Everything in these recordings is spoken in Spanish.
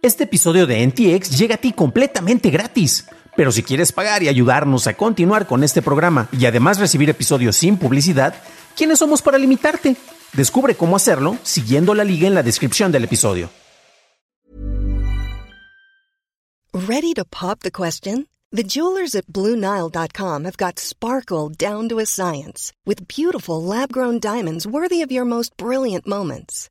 Este episodio de NTX llega a ti completamente gratis. Pero si quieres pagar y ayudarnos a continuar con este programa y además recibir episodios sin publicidad, ¿quiénes somos para limitarte? Descubre cómo hacerlo siguiendo la liga en la descripción del episodio. Ready to pop the question? The jewelers at BlueNile.com have got sparkle down to a science with beautiful lab-grown diamonds worthy of your most brilliant moments.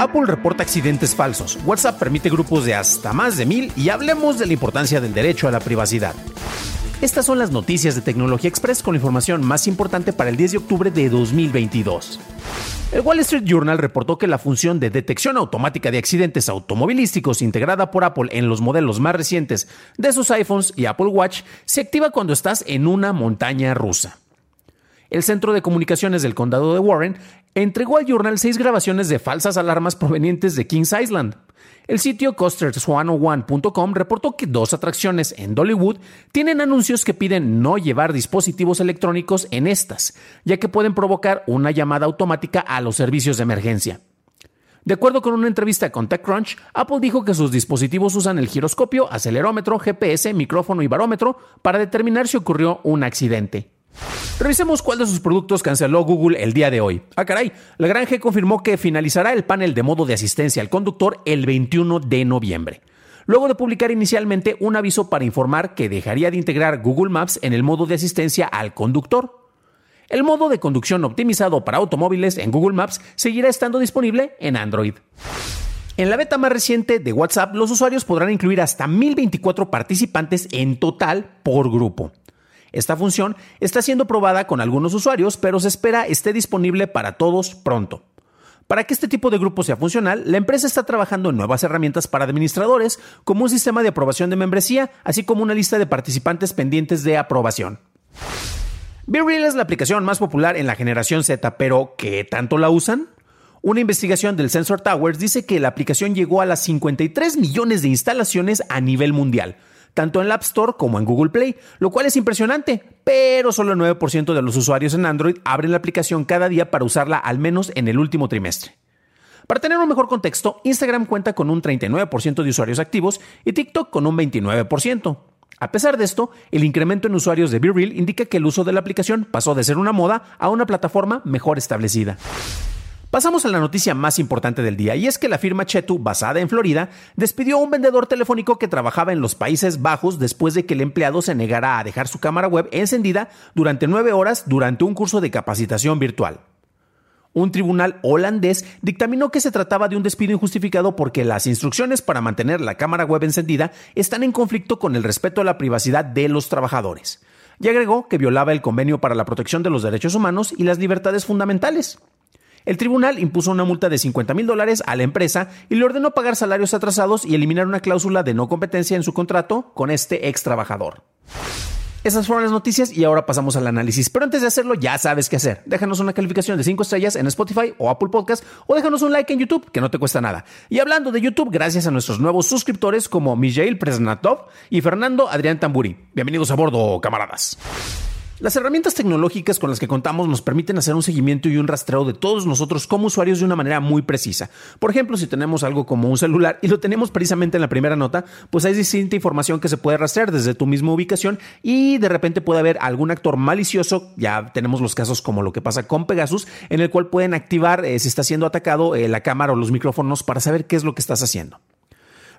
Apple reporta accidentes falsos. WhatsApp permite grupos de hasta más de mil y hablemos de la importancia del derecho a la privacidad. Estas son las noticias de Tecnología Express con la información más importante para el 10 de octubre de 2022. El Wall Street Journal reportó que la función de detección automática de accidentes automovilísticos integrada por Apple en los modelos más recientes de sus iPhones y Apple Watch se activa cuando estás en una montaña rusa. El Centro de Comunicaciones del Condado de Warren entregó al Journal seis grabaciones de falsas alarmas provenientes de Kings Island. El sitio coasters101.com reportó que dos atracciones en Dollywood tienen anuncios que piden no llevar dispositivos electrónicos en estas, ya que pueden provocar una llamada automática a los servicios de emergencia. De acuerdo con una entrevista con TechCrunch, Apple dijo que sus dispositivos usan el giroscopio, acelerómetro, GPS, micrófono y barómetro para determinar si ocurrió un accidente. Revisemos cuál de sus productos canceló Google el día de hoy. Ah, caray, la Gran G confirmó que finalizará el panel de modo de asistencia al conductor el 21 de noviembre. Luego de publicar inicialmente un aviso para informar que dejaría de integrar Google Maps en el modo de asistencia al conductor. El modo de conducción optimizado para automóviles en Google Maps seguirá estando disponible en Android. En la beta más reciente de WhatsApp, los usuarios podrán incluir hasta 1024 participantes en total por grupo. Esta función está siendo probada con algunos usuarios, pero se espera esté disponible para todos pronto. Para que este tipo de grupo sea funcional, la empresa está trabajando en nuevas herramientas para administradores, como un sistema de aprobación de membresía, así como una lista de participantes pendientes de aprobación. BeReal es la aplicación más popular en la generación Z, pero ¿qué tanto la usan? Una investigación del Sensor Towers dice que la aplicación llegó a las 53 millones de instalaciones a nivel mundial, tanto en la App Store como en Google Play, lo cual es impresionante, pero solo el 9% de los usuarios en Android abren la aplicación cada día para usarla al menos en el último trimestre. Para tener un mejor contexto, Instagram cuenta con un 39% de usuarios activos y TikTok con un 29%. A pesar de esto, el incremento en usuarios de BeReal indica que el uso de la aplicación pasó de ser una moda a una plataforma mejor establecida. Pasamos a la noticia más importante del día, y es que la firma Chetu, basada en Florida, despidió a un vendedor telefónico que trabajaba en los Países Bajos después de que el empleado se negara a dejar su cámara web encendida durante nueve horas durante un curso de capacitación virtual. Un tribunal holandés dictaminó que se trataba de un despido injustificado porque las instrucciones para mantener la cámara web encendida están en conflicto con el respeto a la privacidad de los trabajadores. Y agregó que violaba el convenio para la protección de los derechos humanos y las libertades fundamentales. El tribunal impuso una multa de 50 mil dólares a la empresa y le ordenó pagar salarios atrasados y eliminar una cláusula de no competencia en su contrato con este ex trabajador. Esas fueron las noticias y ahora pasamos al análisis. Pero antes de hacerlo, ya sabes qué hacer. Déjanos una calificación de 5 estrellas en Spotify o Apple Podcast o déjanos un like en YouTube, que no te cuesta nada. Y hablando de YouTube, gracias a nuestros nuevos suscriptores como Mijail Presnatov y Fernando Adrián Tamburi. Bienvenidos a bordo, camaradas. Las herramientas tecnológicas con las que contamos nos permiten hacer un seguimiento y un rastreo de todos nosotros como usuarios de una manera muy precisa. Por ejemplo, si tenemos algo como un celular y lo tenemos precisamente en la primera nota, pues hay distinta información que se puede rastrear desde tu misma ubicación y de repente puede haber algún actor malicioso, ya tenemos los casos como lo que pasa con Pegasus, en el cual pueden activar eh, si está siendo atacado eh, la cámara o los micrófonos para saber qué es lo que estás haciendo.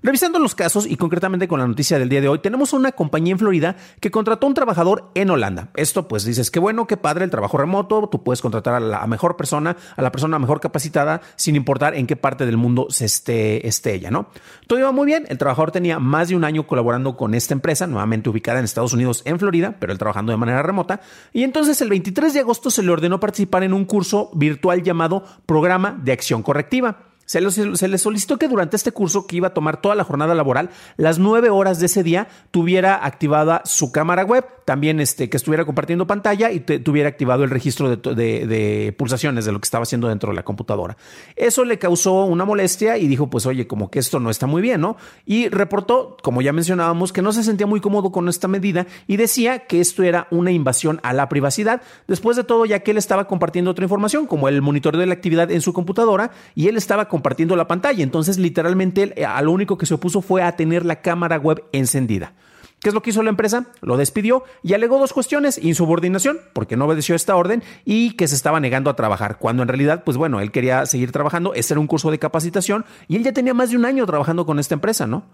Revisando los casos y concretamente con la noticia del día de hoy, tenemos una compañía en Florida que contrató a un trabajador en Holanda. Esto pues dices, qué bueno, qué padre el trabajo remoto, tú puedes contratar a la mejor persona, a la persona mejor capacitada, sin importar en qué parte del mundo se esté, esté ella, ¿no? Todo iba muy bien, el trabajador tenía más de un año colaborando con esta empresa, nuevamente ubicada en Estados Unidos, en Florida, pero él trabajando de manera remota, y entonces el 23 de agosto se le ordenó participar en un curso virtual llamado Programa de Acción Correctiva. Se, le solicitó que durante este curso, que iba a tomar toda la jornada laboral, las nueve horas de ese día, tuviera activada su cámara web, también este, que estuviera compartiendo pantalla y tuviera activado el registro de, pulsaciones de lo que estaba haciendo dentro de la computadora. Eso le causó una molestia y dijo, pues oye, como que esto no está muy bien, ¿no? Y reportó, como ya mencionábamos, que no se sentía muy cómodo con esta medida y decía que esto era una invasión a la privacidad. Después de todo, ya que él estaba compartiendo otra información, como el monitoreo de la actividad en su computadora, y él estaba compartiendo compartiendo la pantalla. Entonces, literalmente, eh, a lo único que se opuso fue a tener la cámara web encendida. ¿Qué es lo que hizo la empresa? Lo despidió y alegó dos cuestiones, insubordinación, porque no obedeció esta orden, y que se estaba negando a trabajar, cuando en realidad, pues bueno, él quería seguir trabajando, este era un curso de capacitación, y él ya tenía más de un año trabajando con esta empresa, ¿no?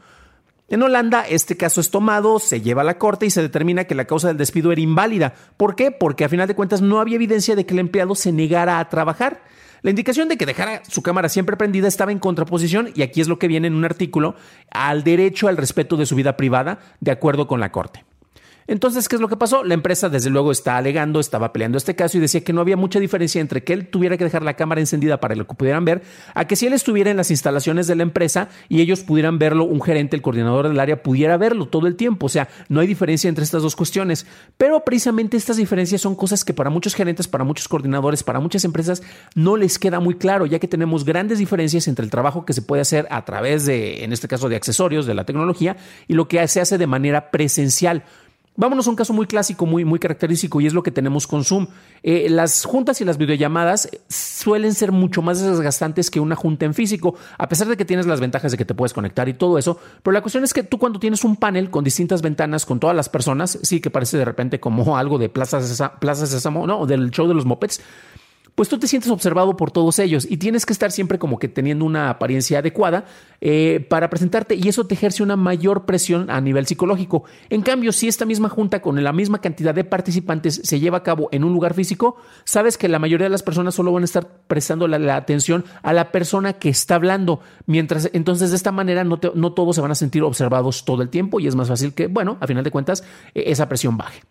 En Holanda, este caso es tomado, se lleva a la corte y se determina que la causa del despido era inválida. ¿Por qué? Porque a final de cuentas no había evidencia de que el empleado se negara a trabajar. La indicación de que dejara su cámara siempre prendida estaba en contraposición, y aquí es lo que viene en un artículo, al derecho al respeto de su vida privada, de acuerdo con la Corte. Entonces, ¿qué es lo que pasó? La empresa, desde luego, está alegando, estaba peleando este caso y decía que no había mucha diferencia entre que él tuviera que dejar la cámara encendida para que lo pudieran ver, a que si él estuviera en las instalaciones de la empresa y ellos pudieran verlo, un gerente, el coordinador del área, pudiera verlo todo el tiempo. O sea, no hay diferencia entre estas dos cuestiones. Pero precisamente estas diferencias son cosas que para muchos gerentes, para muchos coordinadores, para muchas empresas, no les queda muy claro, ya que tenemos grandes diferencias entre el trabajo que se puede hacer a través de, en este caso, de accesorios, de la tecnología, y lo que se hace de manera presencial. Vámonos a un caso muy clásico, muy, muy característico, y es lo que tenemos con Zoom. Eh, las juntas y las videollamadas suelen ser mucho más desgastantes que una junta en físico, a pesar de que tienes las ventajas de que te puedes conectar y todo eso. Pero la cuestión es que tú cuando tienes un panel con distintas ventanas, con todas las personas, sí que parece de repente como algo de plazas Sésamo, no, del show de los mopeds pues tú te sientes observado por todos ellos y tienes que estar siempre como que teniendo una apariencia adecuada eh, para presentarte y eso te ejerce una mayor presión a nivel psicológico. En cambio, si esta misma junta con la misma cantidad de participantes se lleva a cabo en un lugar físico, sabes que la mayoría de las personas solo van a estar prestando la, atención a la persona que está hablando, mientras entonces de esta manera no, no todos se van a sentir observados todo el tiempo y es más fácil que, bueno, a final de cuentas, e, esa presión baje.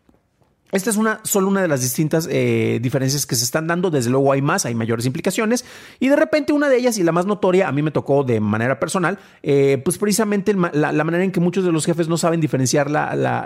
Esta es una, solo una de las distintas eh, diferencias que se están dando. Desde luego hay más, hay mayores implicaciones. Y de repente una de ellas, y la más notoria, a mí me tocó de manera personal, eh, pues precisamente la, manera en que muchos de los jefes no saben diferenciar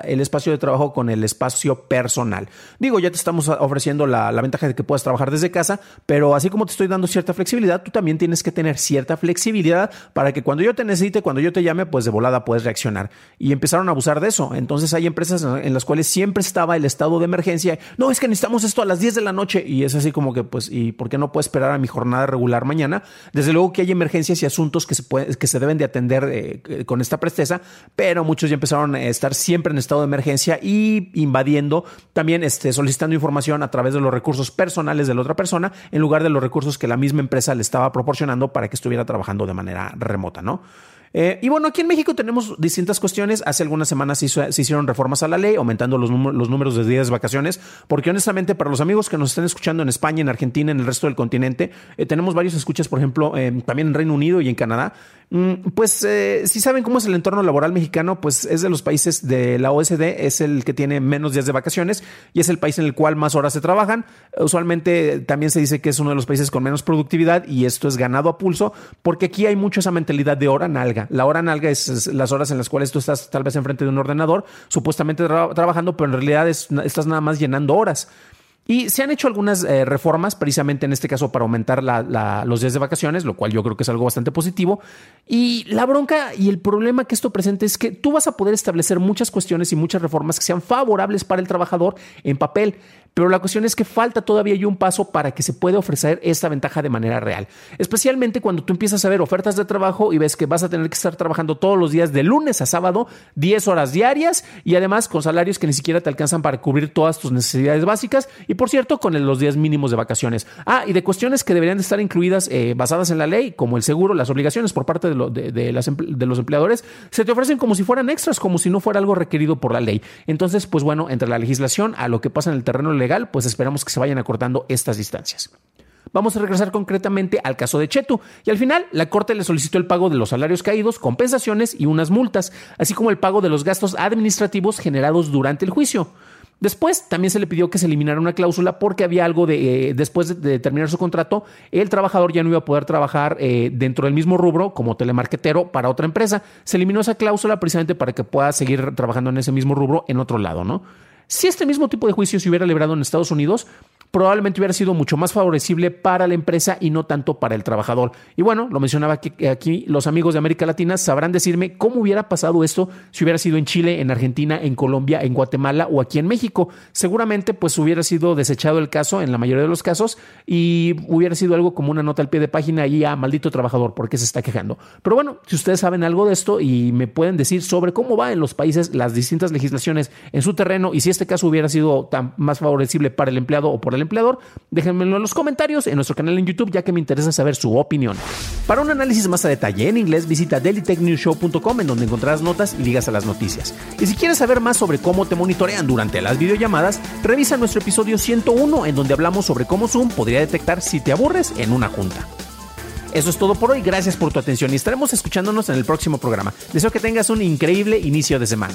el espacio de trabajo con el espacio personal. Digo, ya te estamos ofreciendo la, ventaja de que puedas trabajar desde casa, pero así como te estoy dando cierta flexibilidad, tú también tienes que tener cierta flexibilidad para que cuando yo te necesite, cuando yo te llame, pues de volada puedes reaccionar. Y empezaron a abusar de eso. Entonces hay empresas en las cuales siempre estaba el estado de emergencia. No, es que necesitamos esto a las 10 de la noche. Y es así como que, pues, ¿y por qué no puedo esperar a mi jornada regular mañana? Desde luego que hay emergencias y asuntos que se, que se deben de atender eh, con esta presteza, pero muchos ya empezaron a estar siempre en estado de emergencia y invadiendo, también este, solicitando información a través de los recursos personales de la otra persona, en lugar de los recursos que la misma empresa le estaba proporcionando para que estuviera trabajando de manera remota, ¿no? Eh, y bueno, aquí en México tenemos distintas cuestiones. Hace algunas semanas se, hicieron reformas a la ley, aumentando los, números de días de vacaciones, porque honestamente para los amigos que nos están escuchando en España, en Argentina, en el resto del continente, eh, tenemos varios escuchas, por ejemplo, también en Reino Unido y en Canadá, Mm, pues eh, si saben cómo es el entorno laboral mexicano, pues es de los países de la OSD, es el que tiene menos días de vacaciones y es el país en el cual más horas se trabajan. Usualmente también se dice que es uno de los países con menos productividad y esto es ganado a pulso porque aquí hay mucho esa mentalidad de hora nalga. La hora nalga es, las horas en las cuales tú estás tal vez enfrente de un ordenador, supuestamente trabajando, pero en realidad estás nada más llenando horas. Y se han hecho algunas eh, reformas, precisamente en este caso para aumentar los días de vacaciones, lo cual yo creo que es algo bastante positivo. Y la bronca y el problema que esto presenta es que tú vas a poder establecer muchas cuestiones y muchas reformas que sean favorables para el trabajador en papel, pero la cuestión es que falta todavía un paso para que se pueda ofrecer esta ventaja de manera real. Especialmente cuando tú empiezas a ver ofertas de trabajo y ves que vas a tener que estar trabajando todos los días de lunes a sábado, 10 horas diarias y además con salarios que ni siquiera te alcanzan para cubrir todas tus necesidades básicas y por cierto con los días mínimos de vacaciones. Ah, y de cuestiones que deberían de estar incluidas eh, basadas en la ley, como el seguro, las obligaciones por parte de, de los empleadores, se te ofrecen como si fueran extras, como si no fuera algo requerido por la ley. Entonces, pues bueno, entre la legislación a lo que pasa en el terreno legal, pues esperamos que se vayan acortando estas distancias. Vamos a regresar concretamente al caso de Chetu. Y al final, la Corte le solicitó el pago de los salarios caídos, compensaciones y unas multas, así como el pago de los gastos administrativos generados durante el juicio. Después también se le pidió que se eliminara una cláusula porque había algo de, eh, después de, terminar su contrato, el trabajador ya no iba a poder trabajar eh, dentro del mismo rubro como telemarketero para otra empresa. Se eliminó esa cláusula precisamente para que pueda seguir trabajando en ese mismo rubro en otro lado, ¿no? Si este mismo tipo de juicio se hubiera librado en Estados Unidos, probablemente hubiera sido mucho más favorecible para la empresa y no tanto para el trabajador. Y bueno, lo mencionaba aquí, aquí, los amigos de América Latina sabrán decirme cómo hubiera pasado esto si hubiera sido en Chile, en Argentina, en Colombia, en Guatemala o aquí en México. Seguramente pues hubiera sido desechado el caso en la mayoría de los casos y hubiera sido algo como una nota al pie de página y a maldito trabajador porque se está quejando. Pero bueno, si ustedes saben algo de esto y me pueden decir sobre cómo va en los países las distintas legislaciones en su terreno y si este caso hubiera sido tan más favorecible para el empleado o por el empleador, déjenmelo en los comentarios en nuestro canal en YouTube, ya que me interesa saber su opinión. Para un análisis más a detalle en inglés, visita dailytechnewshow.com en donde encontrarás notas y ligas a las noticias. Y si quieres saber más sobre cómo te monitorean durante las videollamadas, revisa nuestro episodio 101 en donde hablamos sobre cómo Zoom podría detectar si te aburres en una junta. Eso es todo por hoy, gracias por tu atención y estaremos escuchándonos en el próximo programa. Deseo que tengas un increíble inicio de semana.